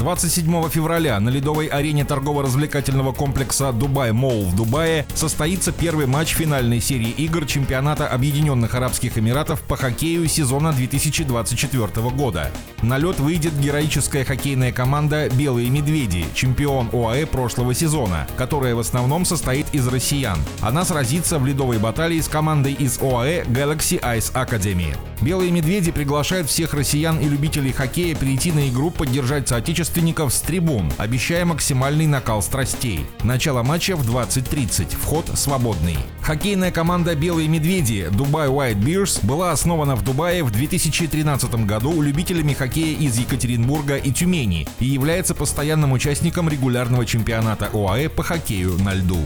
27 февраля на ледовой арене торгово-развлекательного комплекса «Дубай Молл» в Дубае состоится первый матч финальной серии игр чемпионата Объединенных Арабских Эмиратов по хоккею сезона 2024 года. На лед выйдет героическая хоккейная команда «Белые медведи», чемпион ОАЭ прошлого сезона, которая в основном состоит из россиян. Она сразится в ледовой баталии с командой из ОАЭ Galaxy Ice Academy. Белые медведи приглашают всех россиян и любителей хоккея прийти на игру поддержать соотечественников с трибун, обещая максимальный накал страстей. Начало матча в 20.30. Вход свободный. Хоккейная команда «Белые медведи» Dubai White Bears была основана в Дубае в 2013 году любителями хоккея из Екатеринбурга и Тюмени и является постоянным участником регулярного чемпионата ОАЭ по хоккею на льду.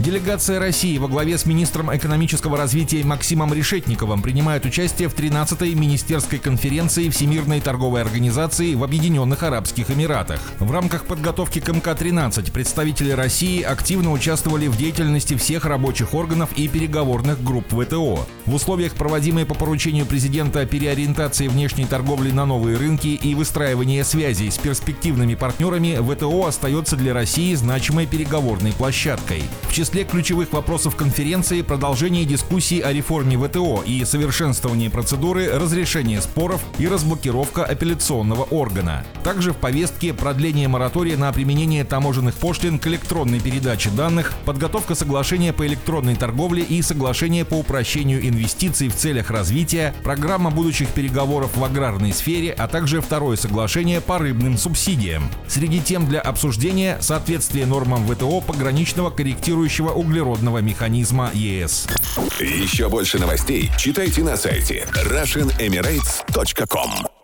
Делегация России во главе с министром экономического развития Максимом Решетниковым принимает участие в 13-й министерской конференции Всемирной торговой организации в Объединенных Арабских Эмиратах. В рамках подготовки к МК-13 представители России активно участвовали в деятельности всех рабочих органов и переговорных групп ВТО. В условиях проводимой по поручению президента переориентации внешней торговли на новые рынки и выстраивания связей с перспективными партнерами ВТО остается для России значимой переговорной площадкой. В числе ключевых вопросов конференции продолжение дискуссий о реформе ВТО и совершенствование процедуры разрешения споров и разблокировка апелляционного органа. Также в повестке продление моратория на применение таможенных пошлин к электронной передаче данных, подготовка соглашения по электронной торговле и соглашение по упрощению инвестиций в целях развития, программа будущих переговоров в аграрной сфере, а также второе соглашение по рыбным субсидиям. Среди тем для обсуждения соответствие нормам ВТО пограничного корректирующего углеродного механизма ЕС. Еще больше новостей читайте на сайте RussianEmirates.com